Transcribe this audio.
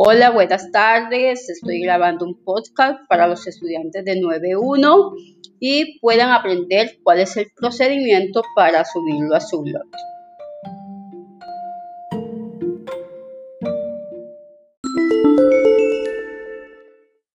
Hola, buenas tardes. Estoy grabando un podcast para los estudiantes de 9.1 y puedan aprender cuál es el procedimiento para subirlo a su blog.